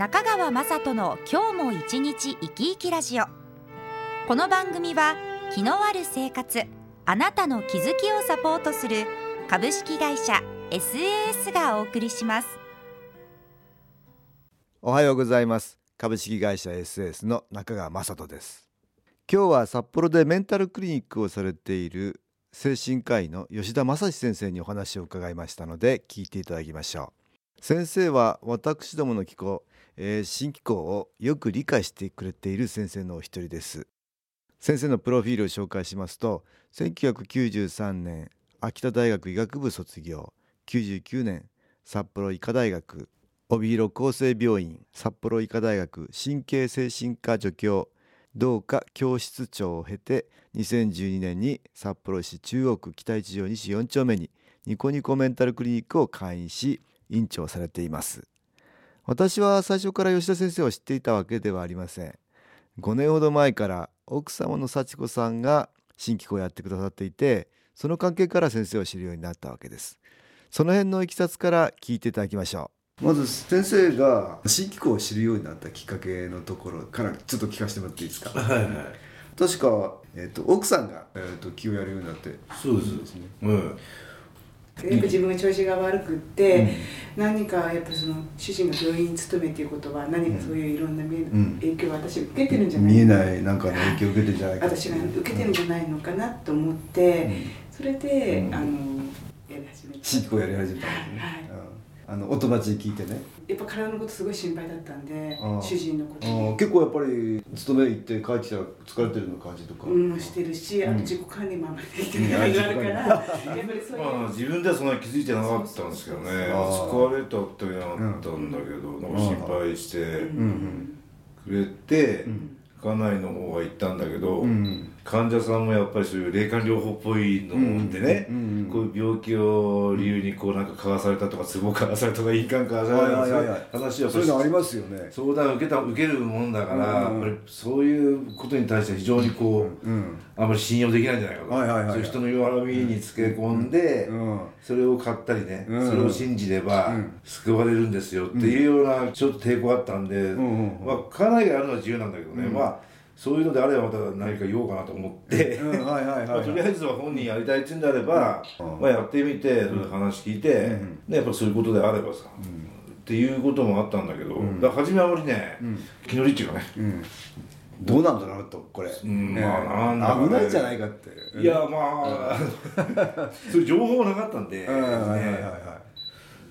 中川雅人の今日も一日生き生きラジオ。この番組は気のある生活あなたの気づきをサポートする株式会社 SAS がお送りします。おはようございます。株式会社 SAS の中川雅人です。今日は札幌でメンタルクリニックをされている精神科医の吉田正史先生にお話を伺いましたので聞いていただきましょう。先生は私どもの機構えー、新機構をよく理解してくれている先生のお一人です。先生のプロフィールを紹介しますと1993年秋田大学医学部卒業99年札幌医科大学帯広厚生病院札幌医科大学神経精神科助教同科教室長を経て2012年に札幌市中央区北一条西4丁目にニコニコメンタルクリニックを開院し院長されています。私は最初から吉田先生を知っていたわけではありません。5年ほど前から奥様の幸子さんが新機構をやってくださっていてその関係から先生を知るようになったわけです。その辺のいきさつから聞いていただきましょう。まず先生が新機構を知るようになったきっかけのところからちょっと聞かせてもらっていいですか？はいはい。確か、えーと、奥さんが、えーと、気をやるようになってそうですね、うんやっぱ自分が調子が悪くって、うん、何かやっぱその主人が病院に勤めっていうことは何かそういういろんな、うん、影響を私受けてるんじゃない見えないなんかの影響を受けてるんじゃないか私が受けてるんじゃないのかなと思って、それで、あのやり始めた。進行やり始めたんですね。はいあのお友達に聞いてね。やっぱ体のことすごい心配だったんで主人のこと。結構やっぱり勤め行って帰ってきたら疲れてるの感じとかうんしてるし、あと自己管理もあんまりできてないのがあるから、やっぱりそういう、まあ、自分ではそんなに気づいてなかったんですけどね。疲れたってなったんだけど、なんか心配してくれて、家内の方は行ったんだけど、患者さんもやっぱりそういう霊感療法っぽいのでね、こういう病気を理由にこうなんかかわされたとかツボかわされたとかいいかんかわされたとか話はそういうのありますよね。相談を受けた受けるもんだから、やっぱりそういうことに対して非常にこう、あんまり信用できないんじゃないかと、そういう人の弱みにつけ込んで、それを買ったりね、それを信じれば救われるんですよっていうようなちょっと抵抗あったんで、まあ家内がやるのは自由なんだけどね、まあそういうのであればまた何か言おうかなと思って、とりあえずは本人やりたいっていうんであれば、まあ、やってみてそれ話聞いて、ね、やっぱそういうことであればさ、っていうこともあったんだけど、だ初めはあまりね、気乗りっていうかね、どうなんだろうとこれ、うん、まあなんだ、ね、危ないんじゃないかって。いやまあ、そういう情報がなかったんで、はいはいはいはい。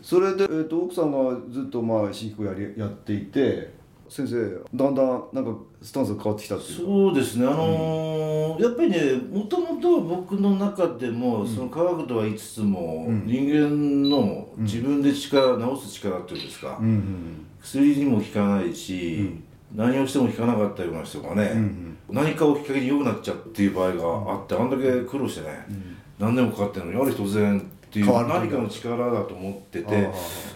それで、えー、と奥さんがずっとまあ飼育やりやっていて先生だんだんなんかスタンスが変わってきたっていうそうですね。あのーうん、やっぱりねもともとは僕の中でも、その科学とは言いつつも、うん、人間の自分で力、治す力っていうんですか、うんうん、薬にも効かないし、何をしても効かなかったような人がね、うんうん、何かをきっかけに良くなっちゃうっていう場合があって、あんだけ苦労してね、何年もかかってるのにある日突然っていう何かの力だと思ってて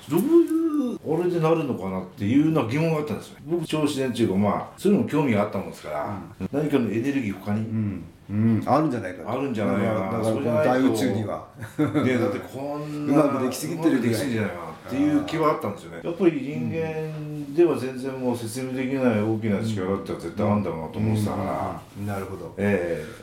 どういう俺でなるのかなっていうのは疑問があったんですよ。僕超自然っていうかまあそういうのも興味があったもんですから、うん、何かのエネルギー他に、うん。うん、あるんじゃないかあるんじゃないかな。だからこの大宇宙には。ねだってこんな うまくできすぎてるできすぎじゃない。かなっていう気はあったんですよねやっぱり人間では全然もう説明できない大きな力って絶対あるんだろうなと思ってたから、なるほど。ええ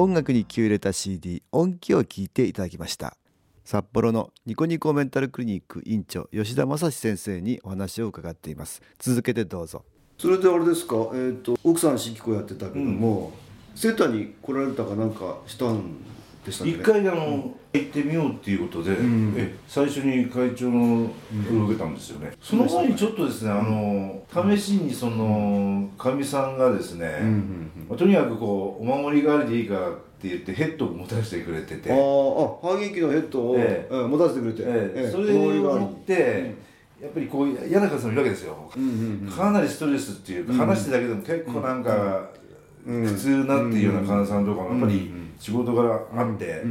音楽に気を入れた CD 音気を聞いていただきました。札幌のニコニコメンタルクリニック院長吉田正史先生にお話を伺っています。続けてどうぞ。それであれですか、えーと、奥さん新機構やってたけども、うん、セーターに来られたかなんかしたん？でしたね。一回あの、うん、行ってみようっていうことで、うん、え最初に会長のを受けたんですよね、その前にちょっとですねあの試しにそのかみさんがですね、まあ、とにかくこうお守り代わりでいいからって言ってヘッドを持たせてくれてて。ああ反撃のヘッドを、ええ。持たせてくれて、ええ。それを持って、やっぱりこう嫌な方もいるわけですよ、かなりストレスっていうか、話してだけでも結構なんか、普通なっていうような患者さんとかもやっぱり仕事柄あって、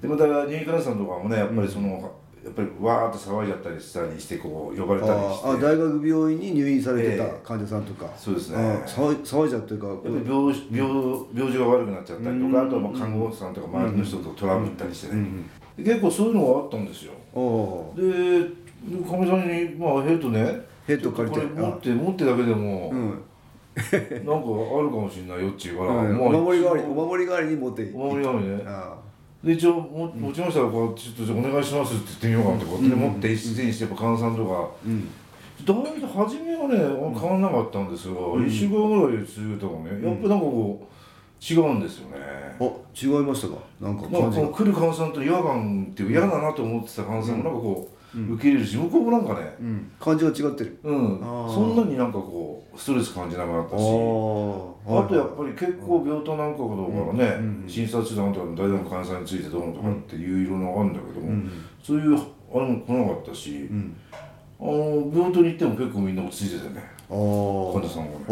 でまた入院患者さんとかもねやっぱりその、やっぱりわーっと騒いじゃったりしたりしてこう呼ばれたりして。あ大学病院に入院されてた患者さんとか、えー、そうですね。騒騒いじゃってるかやっぱり病病病状が悪くなっちゃったりとか、あとはまあ看護師さんとか周りの人とトラブったりしてね、結構そういうのがあったんですよ。でかみさんに、まあ、ヘッドねヘッド借りて。これ持って持ってだけでも、うん、なんかあるかもしれないよっちゅうから、うん、まあ、お守り代わりお守り代わりに持っていいお守り代わりね。で一応も持ちましたらこうちょっとお願いしますって言ってみようかなってこうやって持って一斉にしてやっぱ患者さんとか、うん、だいぶ初めはね変わんなかったんですが、うん、1週間ぐらい続けたらねやっぱなんかこう違うんですよね。あ違いましたか？なんか感じが、まあ、来る患者さんと違和感っていう嫌だなと思ってた患者さん。もなんかこう、受け入れるし向こうもなんかね、感じが違ってる。うん。そんなになんかこうストレス感じなくなったし。あとやっぱり結構病棟なんかほどからね、診察中なん。とか大学の患者さんについてどうのとかっていういろんなのがあるんだけども、そういうあれも来なかったし、あの病棟に行っても結構みんな落ち着いててね。患者さんがね。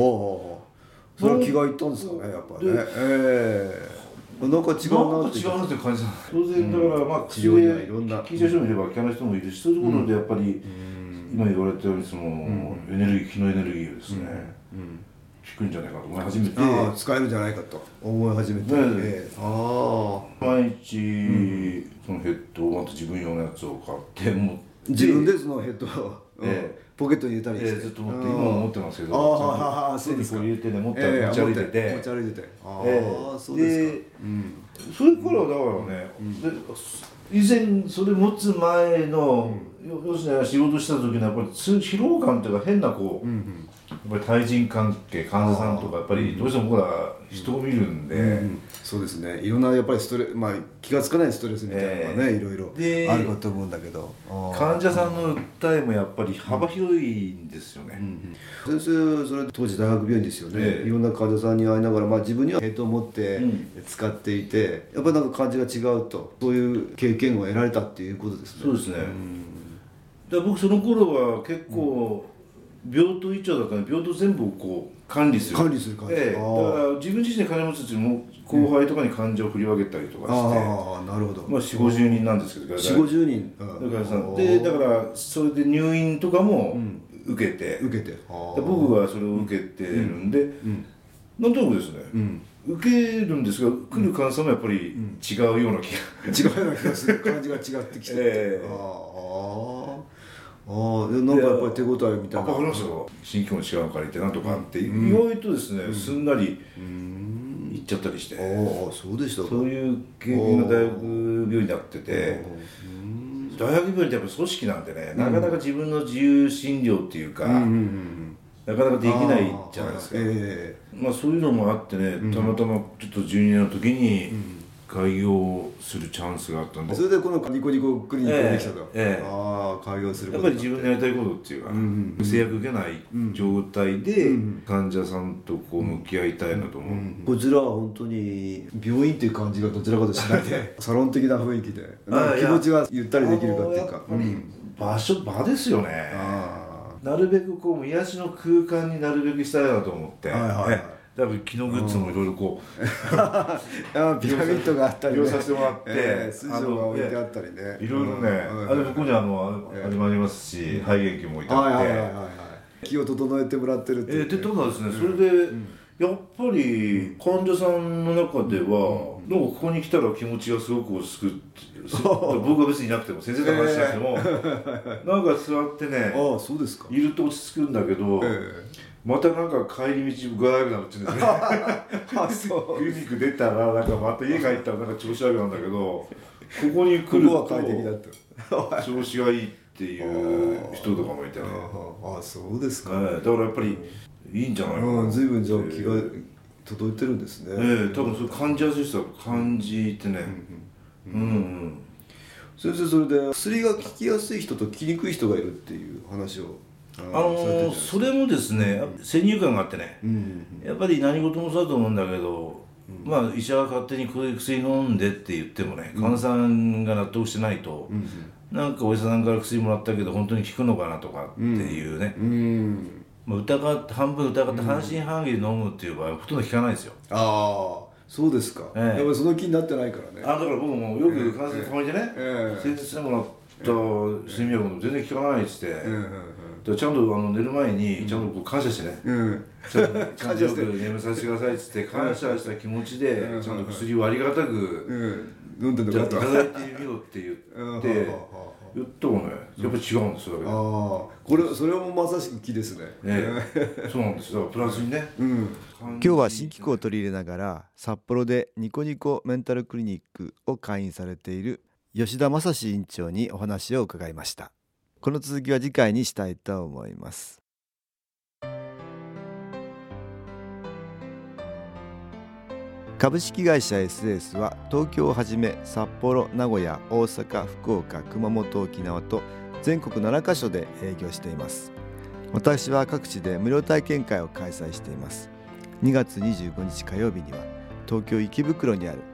それは気がいったんですかねやっぱりねええなんか違うなって違うなって感じだ当然だからまあ治療にはいろんな聞いた人もいれば聞かない人もいるしそういうところでやっぱり今言われたようにそのエネルギー気のエネルギーをですね聞くんじゃないかと思い始めて。使えるんじゃないかと思い始めて。ああ。毎日そのヘッドをまた自分用のやつを買っても自分でそのヘッドをポケットに入れたりして、えー、ずっと持って今も持ってますけどああそうですか。入れてね持って持ち歩いてて、持ち歩いててああ、そうですか。うん、それからだからね、で以前それ持つ前の、要するに仕事した時のやっぱり疲労感っていうか変なこう、やっぱり対人関係患者さんとかやっぱりどうしても僕ら人を見るんで、うんうん、そうですね。いろんなやっぱりストレまあ気が付かないストレスみたいなのがね、えー、いろいろあるかと思うんだけど。患者さんの訴えもやっぱり幅広いんですよね、先生それ当時大学病院ですよね、えー、いろんな患者さんに会いながら、まあ、自分にはヘッドを持って使っていて、やっぱりなんか感じが違うとそういう経験を得られたっていうことですね。そうですね、うん、僕その頃は結構、病棟一長だから病棟全部をこう管理する。管理する感じ、ええ、だから自分自身で金持つっていうのも後輩とかに患者を振り分けたりとかして、ああなるほど。まあ4 5 0人なんですけど4 5 0人。だからさでだからそれで入院とかも受けて、受けて。僕はそれを受けてるんで、うん。なんとなくですね、受けるんですが来る患者さんもやっぱり違うような気が、違うような気がする。感じが違ってきて、えー、ああああなんかやっぱり手応えみたいな。分かりますよ。新規の力を借りてなんとかって。意外とですね、すんなり行っちゃったりして。ああそうでしたそういう経験が大学病院になってて。大学病院ってやっぱ組織なんでね、なかなか自分の自由診療っていうか、なかなかできないじゃないですか、えー、まあそういうのもあってねたまたまちょっと12年の時に、開業するチャンスがあったんでそれでこのニコニコクリニックができたと、ええああ開業するやっぱり自分のやりたいことっていうか、うんうん、制約受けない状態で患者さんとこう向き合いたいなと思う、うん、こちらは本当に病院っていう感じがどちらかとしないで サロン的な雰囲気で気持ちがゆったりできるかっていうか、うん、場所場ですよね。なるべくこう癒しの空間になるべくしたいなと思って、はいはいはい多分木のグッズもいろいろこうあピラミッドがあったり、ね、利用させてもらって、えー、水晶が置いてあったりね。いろいろね、うん、あれ向こうにあの、えー、あれもありますし、肺元気も置いてあって、気を整えてもらってるってえー、でただですねそれで、うん。やっぱり患者さんの中では、うん、なんかここに来たら気持ちがすごく落ち着く 僕は別にいなくても先生と話しなくても、えー、なんか座ってねあそうですか。いると落ち着くんだけど、えーまたなんか帰り道具合悪くなるって言うんですね。あそう。クリニック出たらなんかまた家帰ったらなんか調子悪くなるんだけどここに来ると調子がいいっていう人とかもいてね。ああそうですか、ね、だからやっぱりいいんじゃないかな、う。ん、随分じゃあ気が届いてるんですね。ええー、多分それ感じやすい人は感じてね。うん、うん、うん。先生それで薬が効きやすい人と効きにくい人がいるっていう話をあのー、それもですね先入観があってね、うんやっぱり何事もそうだと思うんだけど、うん、まあ医者が勝手に薬飲んでって言ってもね患者さんが納得してないと、うん、なんかお医者さんから薬もらったけど本当に効くのかなとかっていうね、うん。まあ、疑って半分疑って半信半疑で飲むっていう場合はほとんど効かないですよ。ああそうですか、ええ、やっぱりその気になってないからね。あだから僕もよく患者さんたまにでね、ええ、先日してもらった睡眠薬も全然効かないっつって、ええ、ちゃんとあの寝る前にちゃんとこう感謝してね、うん、ちゃんと感謝して。眠させてくださいっつって感謝した気持ちでちゃんと薬をありがたく、飲んでんのかと。いただいてみようって言って言ったもね。やっぱり違うんですよああ。これそれもまさしく木ですね。ね。そうなんです。よプラスにね、うん、今日は新機構を取り入れながら札幌でニコニコメンタルクリニックを会員されている吉田正史院長にお話を伺いました。この続きは次回にしたいと思います。株式会社 SS は東京をはじめ札幌名古屋大阪福岡熊本沖縄と全国7カ所で営業しています。私は各地で無料体験会を開催しています。2月25日火曜日には東京池袋にある